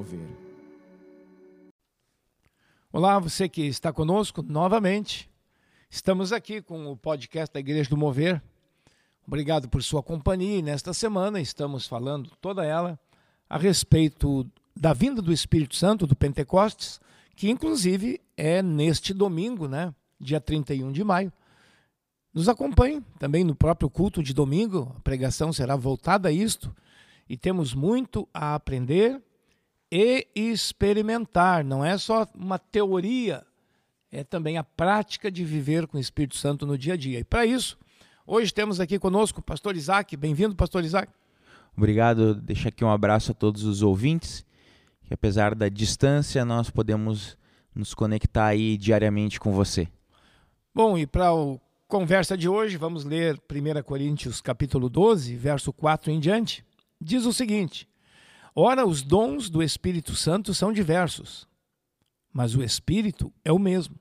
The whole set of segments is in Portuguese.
Mover. Olá, você que está conosco novamente. Estamos aqui com o podcast da Igreja do Mover. Obrigado por sua companhia e nesta semana estamos falando toda ela a respeito da vinda do Espírito Santo do Pentecostes, que inclusive é neste domingo, né, dia 31 de maio. Nos acompanhe também no próprio culto de domingo, a pregação será voltada a isto e temos muito a aprender e experimentar, não é só uma teoria, é também a prática de viver com o Espírito Santo no dia a dia. E para isso, hoje temos aqui conosco o pastor Isaac. Bem-vindo, pastor Isaac. Obrigado, deixa aqui um abraço a todos os ouvintes, que apesar da distância, nós podemos nos conectar aí diariamente com você. Bom, e para o conversa de hoje, vamos ler 1 Coríntios capítulo 12, verso 4 em diante diz o seguinte: Ora, os dons do Espírito Santo são diversos, mas o Espírito é o mesmo.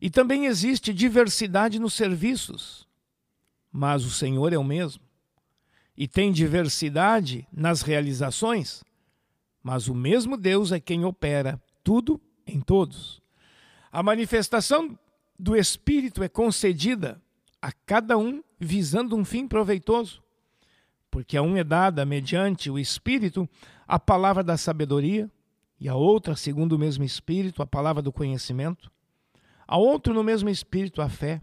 E também existe diversidade nos serviços, mas o Senhor é o mesmo. E tem diversidade nas realizações, mas o mesmo Deus é quem opera tudo em todos. A manifestação do Espírito é concedida a cada um visando um fim proveitoso porque a um é dada, mediante o Espírito, a palavra da sabedoria, e a outra, segundo o mesmo Espírito, a palavra do conhecimento, a outro, no mesmo Espírito, a fé,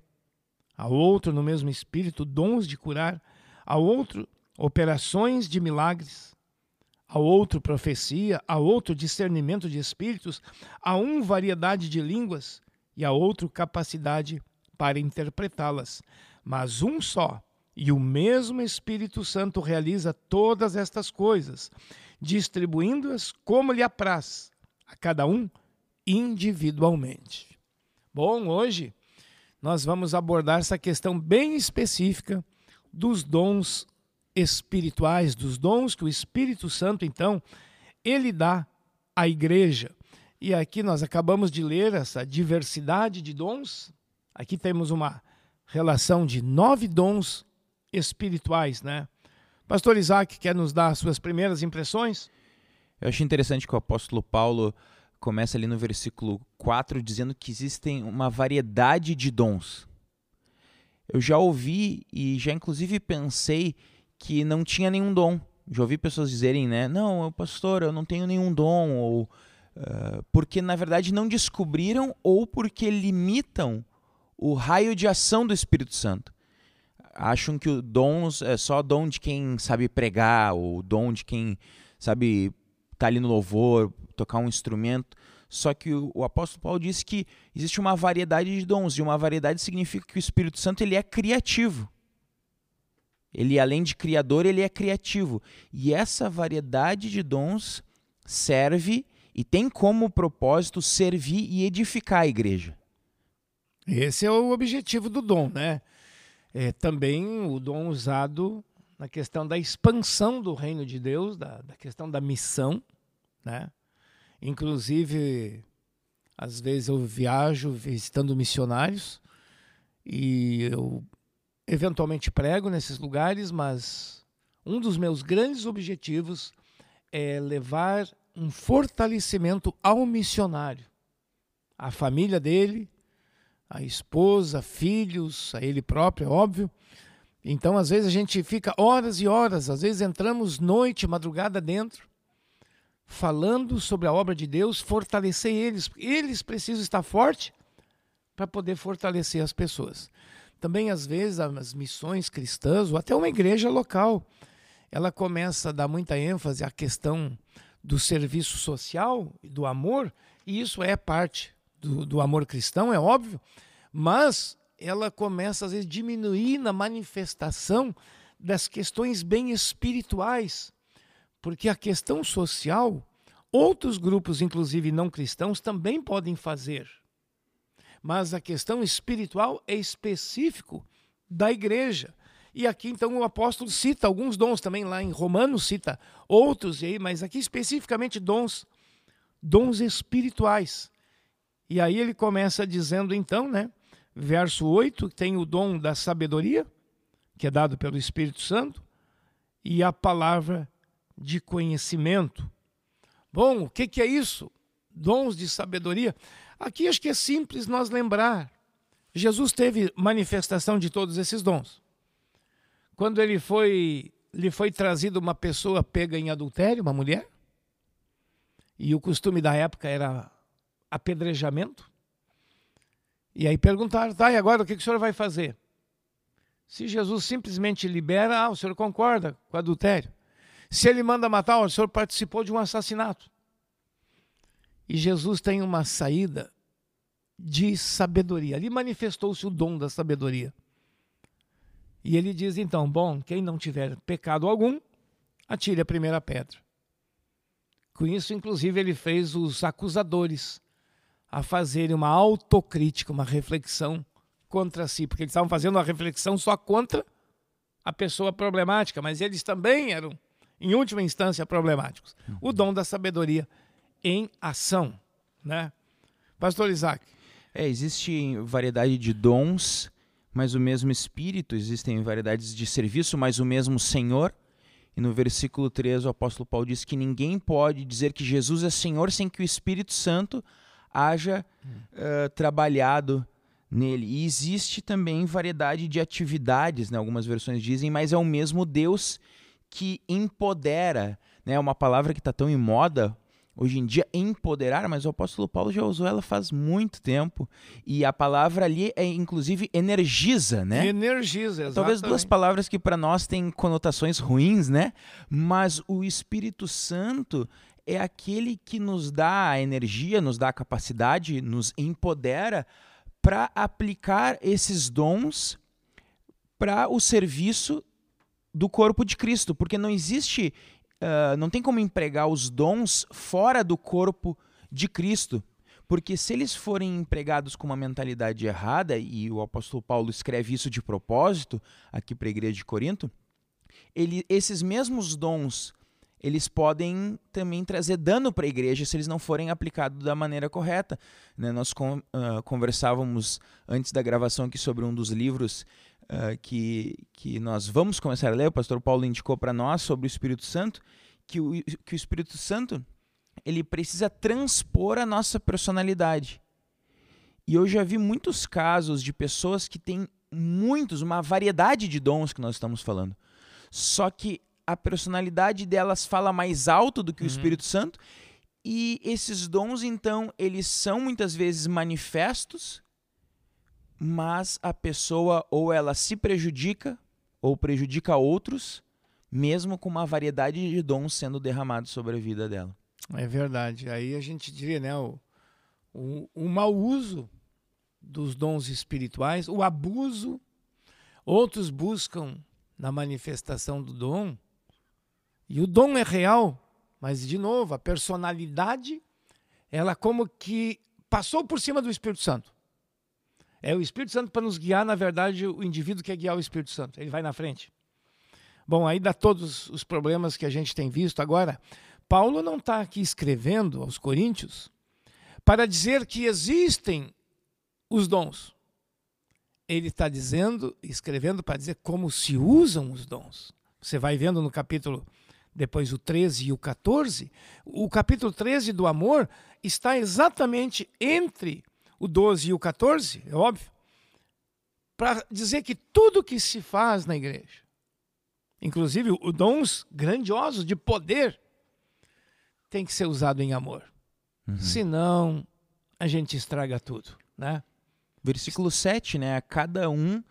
a outro, no mesmo Espírito, dons de curar, a outro, operações de milagres, a outro, profecia, a outro, discernimento de espíritos, a um, variedade de línguas, e a outro, capacidade para interpretá-las. Mas um só e o mesmo Espírito Santo realiza todas estas coisas, distribuindo-as como lhe apraz, a cada um individualmente. Bom, hoje nós vamos abordar essa questão bem específica dos dons espirituais, dos dons que o Espírito Santo, então, ele dá à igreja. E aqui nós acabamos de ler essa diversidade de dons. Aqui temos uma relação de nove dons espirituais, né? Pastor Isaac quer nos dar suas primeiras impressões? Eu acho interessante que o apóstolo Paulo começa ali no versículo 4 dizendo que existem uma variedade de dons. Eu já ouvi e já inclusive pensei que não tinha nenhum dom. Já ouvi pessoas dizerem, né? Não, pastor, eu não tenho nenhum dom. Ou uh, porque na verdade não descobriram ou porque limitam o raio de ação do Espírito Santo acham que o dons é só dom de quem sabe pregar, ou dom de quem sabe estar tá ali no louvor, tocar um instrumento. Só que o, o, apóstolo Paulo disse que existe uma variedade de dons, e uma variedade significa que o Espírito Santo ele é criativo. Ele, além de criador, ele é criativo. E essa variedade de dons serve e tem como propósito servir e edificar a igreja. Esse é o objetivo do dom, né? É, também o dom usado na questão da expansão do reino de Deus, da, da questão da missão, né? Inclusive, às vezes eu viajo visitando missionários e eu eventualmente prego nesses lugares, mas um dos meus grandes objetivos é levar um fortalecimento ao missionário, à família dele, a esposa, filhos, a ele próprio, é óbvio. Então, às vezes, a gente fica horas e horas, às vezes entramos noite, madrugada dentro, falando sobre a obra de Deus, fortalecer eles. Eles precisam estar fortes para poder fortalecer as pessoas. Também, às vezes, as missões cristãs, ou até uma igreja local, ela começa a dar muita ênfase à questão do serviço social, do amor, e isso é parte do, do amor cristão, é óbvio, mas ela começa às vezes a diminuir na manifestação das questões bem espirituais, porque a questão social, outros grupos, inclusive não cristãos, também podem fazer. Mas a questão espiritual é específico da igreja. E aqui então o apóstolo cita alguns dons também lá em Romanos cita outros aí, mas aqui especificamente dons dons espirituais. E aí ele começa dizendo então, né, verso 8, tem o dom da sabedoria, que é dado pelo Espírito Santo, e a palavra de conhecimento. Bom, o que, que é isso? Dons de sabedoria. Aqui acho que é simples nós lembrar. Jesus teve manifestação de todos esses dons. Quando ele foi, lhe foi trazido uma pessoa pega em adultério, uma mulher, e o costume da época era apedrejamento. E aí perguntaram, tá, e agora o que, o senhor vai fazer? Se Jesus simplesmente libera, ah, o senhor concorda com adultério. Se ele manda matar, o senhor participou de um assassinato. E Jesus tem uma saída de sabedoria. Ali manifestou-se o dom da sabedoria. E ele diz então: bom, quem não tiver pecado algum, atire a primeira pedra. Com isso, inclusive, ele fez os acusadores a fazerem uma autocrítica, uma reflexão contra si, porque eles estavam fazendo uma reflexão só contra a pessoa problemática, mas eles também eram, em última instância, problemáticos. O dom da sabedoria em ação, né? Pastor Isaac. É, existe variedade de dons, mas o mesmo Espírito, existem variedades de serviço, mas o mesmo Senhor. E no versículo 3, o apóstolo Paulo diz que ninguém pode dizer que Jesus é Senhor sem que o Espírito Santo haja uh, trabalhado nele. E existe também variedade de atividades, né? algumas versões dizem, mas é o mesmo Deus que empodera. É né? uma palavra que está tão em moda hoje em dia, empoderar, mas o apóstolo Paulo já usou ela faz muito tempo. E a palavra ali é, inclusive, energiza, né? Energiza, exatamente. Talvez duas palavras que para nós têm conotações ruins, né? Mas o Espírito Santo é aquele que nos dá a energia, nos dá a capacidade, nos empodera para aplicar esses dons para o serviço do corpo de Cristo, porque não existe uh, não tem como empregar os dons fora do corpo de Cristo. Porque se eles forem empregados com uma mentalidade errada, e o apóstolo Paulo escreve isso de propósito aqui para a igreja de Corinto, ele, esses mesmos dons eles podem também trazer dano para a igreja se eles não forem aplicados da maneira correta. Né? Nós uh, conversávamos antes da gravação aqui sobre um dos livros uh, que, que nós vamos começar a ler, o pastor Paulo indicou para nós sobre o Espírito Santo, que o, que o Espírito Santo ele precisa transpor a nossa personalidade. E eu já vi muitos casos de pessoas que têm muitos, uma variedade de dons que nós estamos falando. Só que a personalidade delas fala mais alto do que uhum. o Espírito Santo. E esses dons, então, eles são muitas vezes manifestos, mas a pessoa ou ela se prejudica ou prejudica outros, mesmo com uma variedade de dons sendo derramados sobre a vida dela. É verdade. Aí a gente diria, né, o, o, o mau uso dos dons espirituais, o abuso. Outros buscam na manifestação do dom, e o dom é real, mas de novo, a personalidade, ela como que passou por cima do Espírito Santo. É o Espírito Santo para nos guiar, na verdade, o indivíduo quer guiar o Espírito Santo. Ele vai na frente. Bom, aí dá todos os problemas que a gente tem visto. Agora, Paulo não está aqui escrevendo aos Coríntios para dizer que existem os dons. Ele está dizendo, escrevendo para dizer como se usam os dons. Você vai vendo no capítulo, depois o 13 e o 14. O capítulo 13 do amor está exatamente entre o 12 e o 14, é óbvio, para dizer que tudo que se faz na igreja, inclusive os dons grandiosos de poder, tem que ser usado em amor. Uhum. Senão, a gente estraga tudo, né? Versículo 7, né? A cada um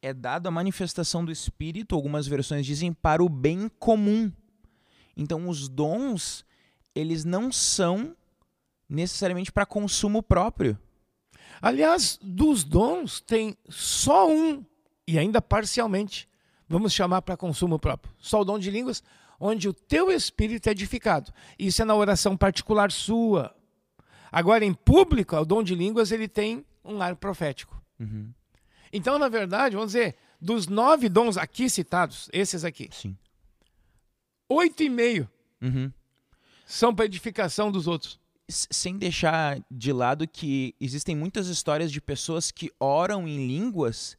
é dado a manifestação do Espírito, algumas versões dizem para o bem comum. Então, os dons, eles não são necessariamente para consumo próprio. Aliás, dos dons tem só um, e ainda parcialmente, vamos chamar para consumo próprio. Só o dom de línguas, onde o teu espírito é edificado. Isso é na oração particular sua. Agora, em público, o dom de línguas ele tem um ar profético. Uhum. Então, na verdade, vamos dizer, dos nove dons aqui citados, esses aqui, Sim. Oito e meio uhum. são para edificação dos outros sem deixar de lado que existem muitas histórias de pessoas que oram em línguas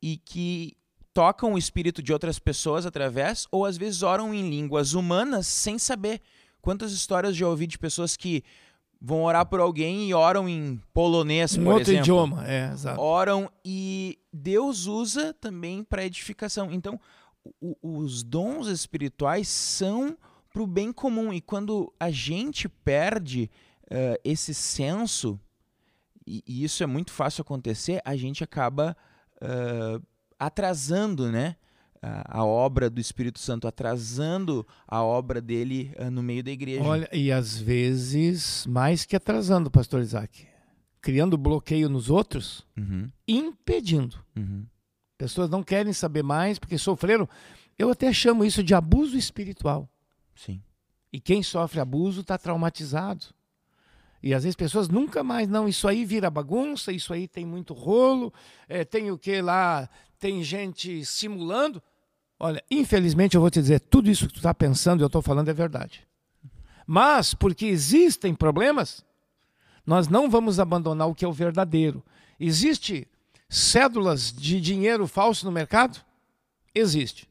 e que tocam o espírito de outras pessoas através, ou às vezes oram em línguas humanas sem saber. Quantas histórias já ouvi de pessoas que vão orar por alguém e oram em polonês, Um por outro exemplo. idioma, é, exato. Oram e Deus usa também para edificação. Então, o- os dons espirituais são para o bem comum. E quando a gente perde eh, esse senso, e, e isso é muito fácil acontecer, a gente acaba eh, atrasando, né? A, a obra do Espírito Santo, atrasando a obra dele eh, no meio da igreja. Olha, e às vezes, mais que atrasando, pastor Isaac, criando bloqueio nos outros, Uhum, impedindo. uhum. Pessoas não querem saber mais porque sofreram. Eu até chamo isso de abuso espiritual. Sim. E quem sofre abuso está traumatizado. E às vezes pessoas nunca mais, não, isso aí vira bagunça, isso aí tem muito rolo, é, tem o que lá, tem gente simulando. Olha, infelizmente eu vou te dizer, tudo isso que tu está pensando e eu estou falando é verdade. Mas, porque existem problemas, nós não vamos abandonar o que é o verdadeiro. Existe cédulas de dinheiro falso no mercado? Existe.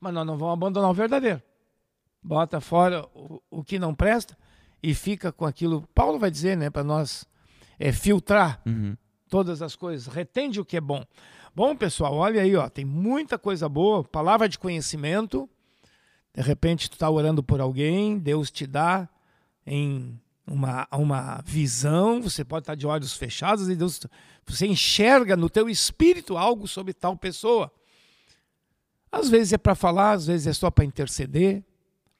Mas nós não vamos abandonar o verdadeiro bota fora o, o que não presta e fica com aquilo. Paulo vai dizer, né, para nós é, filtrar Uhum. todas as coisas, retende o que é bom. Bom, pessoal, olha aí, ó, tem muita coisa boa, palavra de conhecimento. De repente tu está orando por alguém, Deus te dá em uma, uma visão, você pode estar de olhos fechados e Deus, você enxerga no teu espírito algo sobre tal pessoa. Às vezes é para falar, às vezes é só para interceder.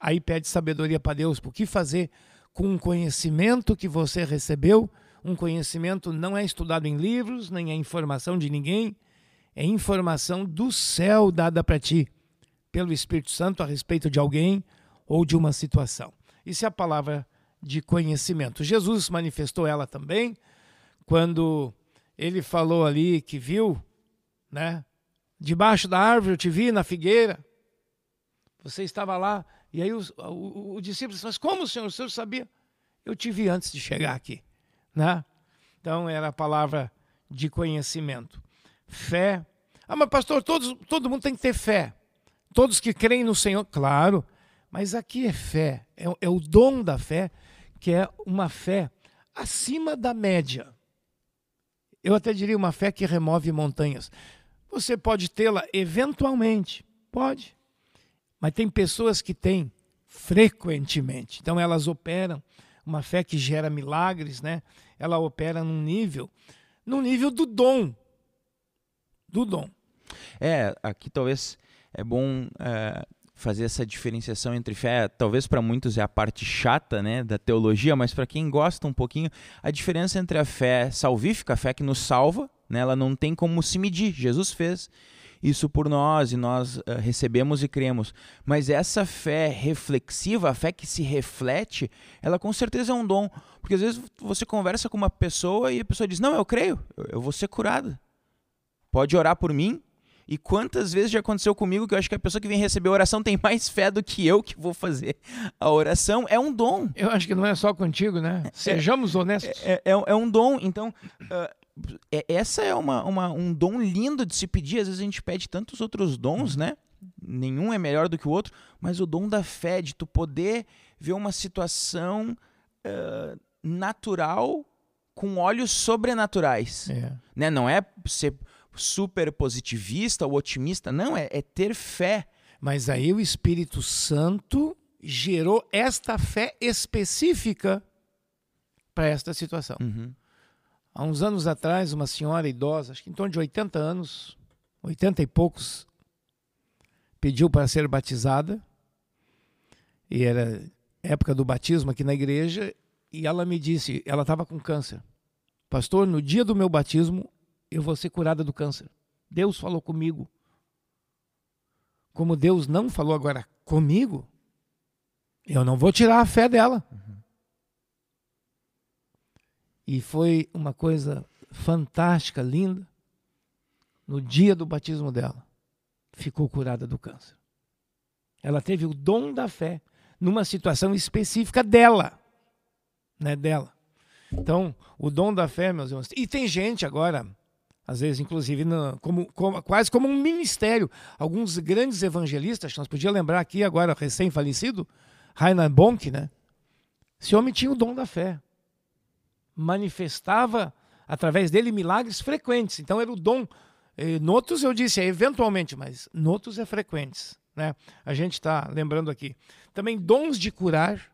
Aí pede sabedoria para Deus, por que fazer com um conhecimento que você recebeu? Um conhecimento não é estudado em livros, nem é informação de ninguém, é informação do céu dada para ti, pelo Espírito Santo a respeito de alguém ou de uma situação. Isso é a palavra de conhecimento. Jesus manifestou ela também quando ele falou ali que viu, né? Debaixo da árvore eu te vi na figueira. Você estava lá e aí o, o, o discípulo disse, mas como, Senhor? O Senhor sabia? Eu te vi antes de chegar aqui. Né? Então, era a palavra de conhecimento. Fé. Ah, mas pastor, todos, todo mundo tem que ter fé. Todos que creem no Senhor, claro. Mas aqui é fé. É, é o dom da fé, que é uma fé acima da média. Eu até diria uma fé que remove montanhas. Você pode tê-la eventualmente. Pode. Mas tem pessoas que têm frequentemente. Então elas operam uma fé que gera milagres, né? Ela opera num nível, no nível do dom. Do dom. É, aqui talvez é bom é, fazer essa diferenciação entre fé. Talvez para muitos é a parte chata, né, da teologia, mas para quem gosta um pouquinho, a diferença entre a fé salvífica, a fé que nos salva, né, ela não tem como se medir. Jesus fez isso por nós e nós uh, recebemos e cremos. Mas essa fé reflexiva, a fé que se reflete, ela com certeza é um dom. Porque às vezes você conversa com uma pessoa e a pessoa diz: Não, eu creio, eu, vou ser curada. Pode orar por mim. E quantas vezes já aconteceu comigo que eu acho que a pessoa que vem receber a oração tem mais fé do que eu que vou fazer a oração? É um dom. Eu acho que não é só contigo, né? Sejamos honestos. É, é, é um dom. Então, uh, é, essa é uma, uma, um dom lindo de se pedir. Às vezes a gente pede tantos outros dons, né? Nenhum é melhor do que o outro, mas o dom da fé, de tu poder ver uma situação uh, natural com olhos sobrenaturais. É. Né? Não é ser super positivista ou otimista, não, é, é ter fé. Mas aí o Espírito Santo gerou esta fé específica para esta situação. Uhum. Há uns anos atrás, uma senhora idosa, acho que em torno de 80 anos, 80 e poucos, pediu para ser batizada. E era época do batismo aqui na igreja. E ela me disse: ela estava com câncer. Pastor, no dia do meu batismo, eu vou ser curada do câncer. Deus falou comigo. Como Deus não falou agora comigo, eu não vou tirar a fé dela. Uhum. E foi uma coisa fantástica, linda. No dia do batismo dela, ficou curada do câncer. Ela teve o dom da fé numa situação específica dela, né, dela. Então, o dom da fé, meus irmãos. E tem gente agora, Às vezes, inclusive, no, como, como, quase como um ministério. Alguns grandes evangelistas, nós podíamos lembrar aqui agora, recém-falecido, Reinhard Bonk, né? Esse homem tinha o dom da fé. Manifestava através dele milagres frequentes. Então era o dom. E, noutros eu disse, é eventualmente, mas noutros é frequentes. Né? A gente está lembrando aqui. Também dons de curar.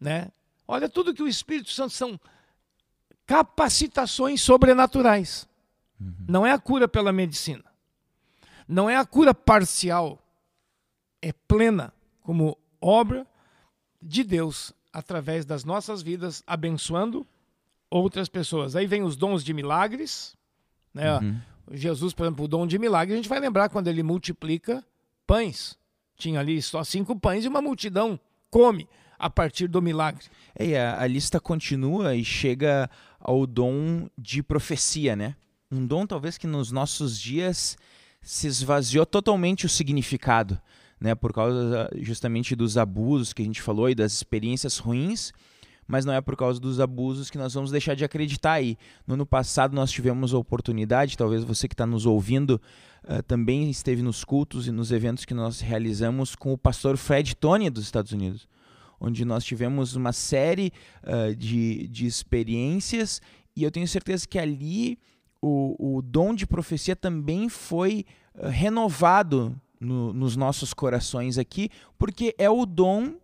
Né? Olha, tudo que o Espírito Santo são capacitações sobrenaturais. Uhum. Não é a cura pela medicina. Não é a cura parcial. É plena, como obra de Deus através das nossas vidas, abençoando outras pessoas. Aí vem os dons de milagres, né? Uhum. Jesus, por exemplo, o dom de milagre, a gente vai lembrar quando ele multiplica pães. Tinha ali só cinco pães e uma multidão come a partir do milagre. É, a, a lista continua e chega ao dom de profecia, né? Um dom talvez que nos nossos dias se esvaziou totalmente o significado, né? Por causa justamente dos abusos que a gente falou e das experiências ruins mas não é por causa dos abusos que nós vamos deixar de acreditar aí. No ano passado nós tivemos a oportunidade, talvez você que está nos ouvindo uh, também esteve nos cultos e nos eventos que nós realizamos com o pastor Fred Tony dos Estados Unidos, onde nós tivemos uma série uh, de, de experiências e eu tenho certeza que ali o, o dom de profecia também foi uh, renovado no, nos nossos corações aqui, porque é o dom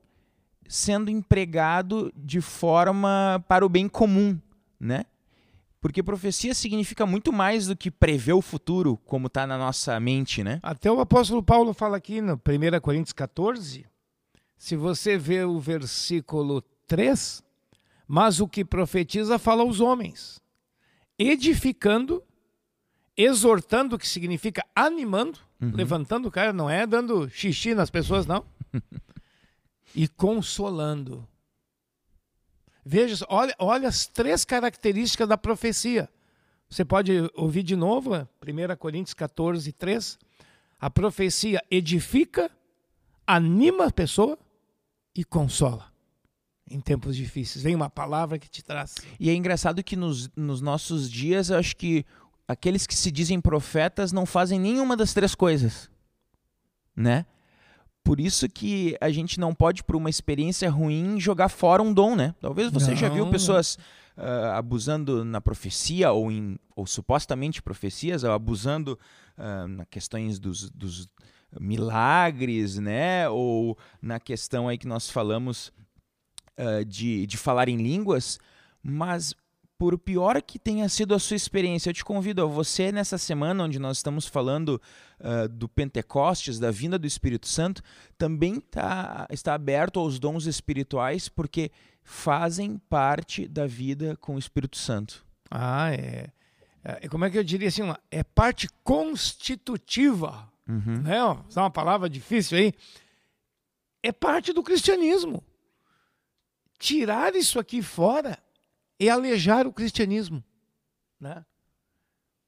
sendo empregado de forma para o bem comum, né? Porque profecia significa muito mais do que prever o futuro, como está na nossa mente, né? Até o apóstolo Paulo fala aqui no 1 Coríntios 14, se você vê o versículo 3, mas o que profetiza fala aos homens, edificando, exortando, que significa animando, uhum. levantando o cara, não é dando xixi nas pessoas, não. e consolando. Veja, olha, olha as três características da profecia. Você pode ouvir de novo, 1 Coríntios 14, 3. A profecia edifica, anima a pessoa e consola. Em tempos difíceis. Vem uma palavra que te traz. E é engraçado que nos, nos nossos dias, eu acho que aqueles que se dizem profetas não fazem nenhuma das três coisas. Né? Por isso que a gente não pode, por uma experiência ruim, jogar fora um dom, né? Talvez você não. já viu pessoas uh, abusando na profecia ou, em, ou supostamente profecias, ou abusando uh, na questões dos, dos milagres, né? Ou na questão aí que nós falamos uh, de, de falar em línguas, mas por pior que tenha sido a sua experiência, eu te convido a você, nessa semana onde nós estamos falando uh, do Pentecostes, da vinda do Espírito Santo, também tá, está aberto aos dons espirituais, porque fazem parte da vida com o Espírito Santo. Ah, é. é como é que eu diria assim? É parte constitutiva. Uhum. Né? Só uma palavra difícil aí. É parte do cristianismo. Tirar isso aqui fora é alejar o cristianismo. Né?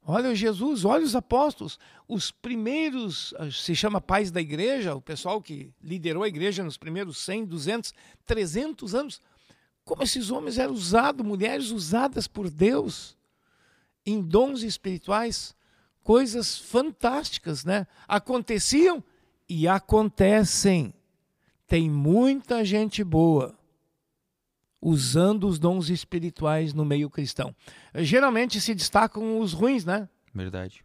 Olha Jesus, olha os apóstolos, os primeiros, se chama pais da igreja, o pessoal que liderou a igreja nos primeiros 100, 200, 300 anos. Como esses homens eram usados, mulheres usadas por Deus em dons espirituais, coisas fantásticas, né? Aconteciam e acontecem. Tem muita gente boa usando os dons espirituais no meio cristão. Geralmente se destacam os ruins, né? Verdade.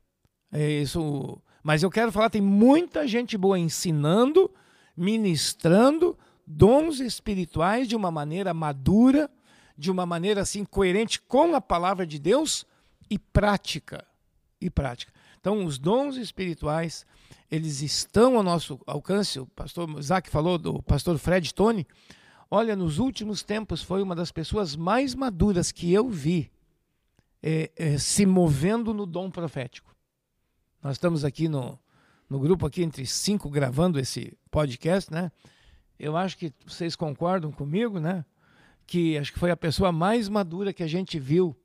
É isso. Mas eu quero falar, tem muita gente boa ensinando, ministrando dons espirituais de uma maneira madura, de uma maneira assim coerente com a palavra de Deus e prática. E prática. Então, os dons espirituais, eles estão ao nosso alcance. O pastor Isaac falou do pastor Fred Tony, Olha, nos últimos tempos foi uma das pessoas mais maduras que eu vi é, é, se movendo no dom profético. Nós estamos aqui no, no grupo aqui entre cinco gravando esse podcast, né? Eu acho que vocês concordam comigo, né? Que acho que foi a pessoa mais madura que a gente viu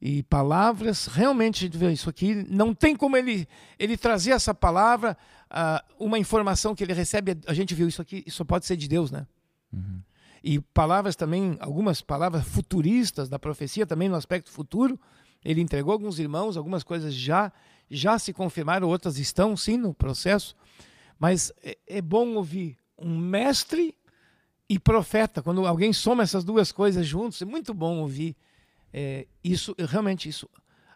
e palavras realmente isso aqui não tem como ele ele trazer essa palavra uh, uma informação que ele recebe a gente viu isso aqui isso pode ser de Deus né uhum e palavras também, algumas palavras futuristas da profecia também no aspecto futuro, Ele entregou alguns irmãos, algumas coisas já já se confirmaram, outras estão sim no processo. Mas é, é bom ouvir um mestre e profeta. Quando alguém soma essas duas coisas juntos, é muito bom ouvir é, isso. Realmente isso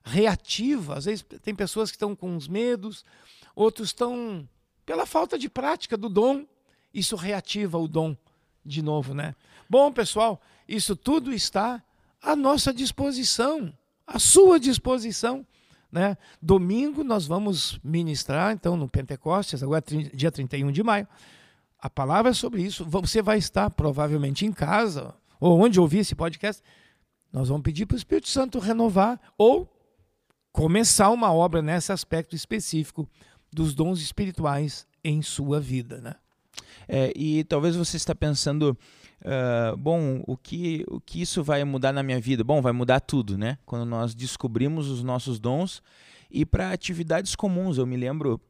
reativa. Às vezes tem pessoas que estão com uns medos, outros estão pela falta de prática do dom. Isso reativa o dom de novo, né? Bom, pessoal, isso tudo está à nossa disposição, à sua disposição. Né? Domingo nós vamos ministrar, então, no Pentecostes, agora dia 31 de maio. A palavra é sobre isso. Você vai estar provavelmente em casa, ou onde ouvir esse podcast. Nós vamos pedir para o Espírito Santo renovar ou começar uma obra nesse aspecto específico dos dons espirituais em sua vida. Né? É, e talvez você está pensando, uh, bom, o que, o que isso vai mudar na minha vida? Bom, vai mudar tudo, né? Quando nós descobrimos os nossos dons e para atividades comuns. Eu me lembro,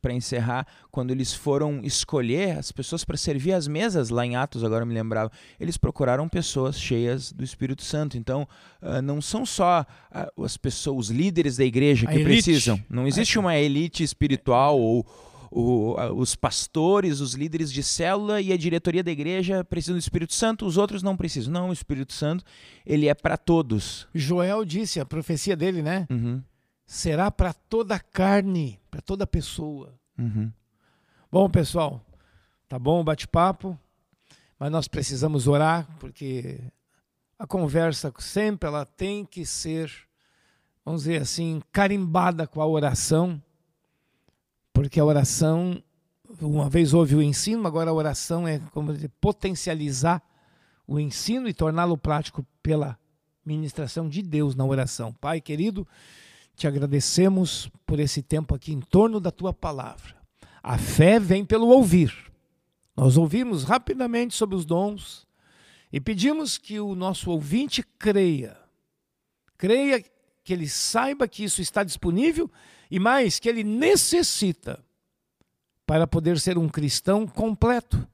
para encerrar, quando eles foram escolher as pessoas para servir as mesas lá em Atos, agora eu me lembrava, eles procuraram pessoas cheias do Espírito Santo. Então, uh, não são só uh, as pessoas, os líderes da igreja que precisam. Não existe uma elite espiritual ou o, os pastores, os líderes de célula e a diretoria da igreja precisam do Espírito Santo, os outros não precisam. Não, o Espírito Santo, ele é para todos. Joel disse, a profecia dele, né? Uhum. Será para toda carne, para toda pessoa. Uhum. Bom, pessoal, tá bom o bate-papo, mas nós precisamos orar, porque a conversa sempre ela tem que ser, vamos dizer assim, carimbada com a oração porque a oração, uma vez houve o ensino, agora a oração é como dizer, potencializar o ensino e torná-lo prático pela ministração de Deus na oração. Pai querido, te agradecemos por esse tempo aqui em torno da tua palavra. A fé vem pelo ouvir. Nós ouvimos rapidamente sobre os dons e pedimos que o nosso ouvinte creia. Creia que ele saiba que isso está disponível e mais que ele necessita para poder ser um cristão completo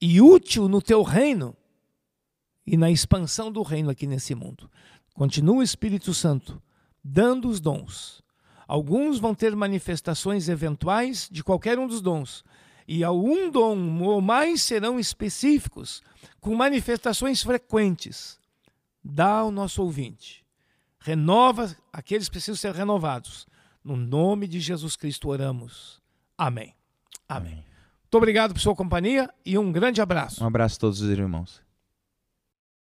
e útil no teu reino e na expansão do reino aqui nesse mundo. Continua o Espírito Santo dando os dons. Alguns vão ter manifestações eventuais de qualquer um dos dons, e algum dom ou mais serão específicos, com manifestações frequentes. Dá ao nosso ouvinte. Renova aqueles que precisam ser renovados no nome de Jesus Cristo oramos. Amém. Amém. Muito obrigado por sua companhia e um grande abraço. Um abraço a todos os irmãos.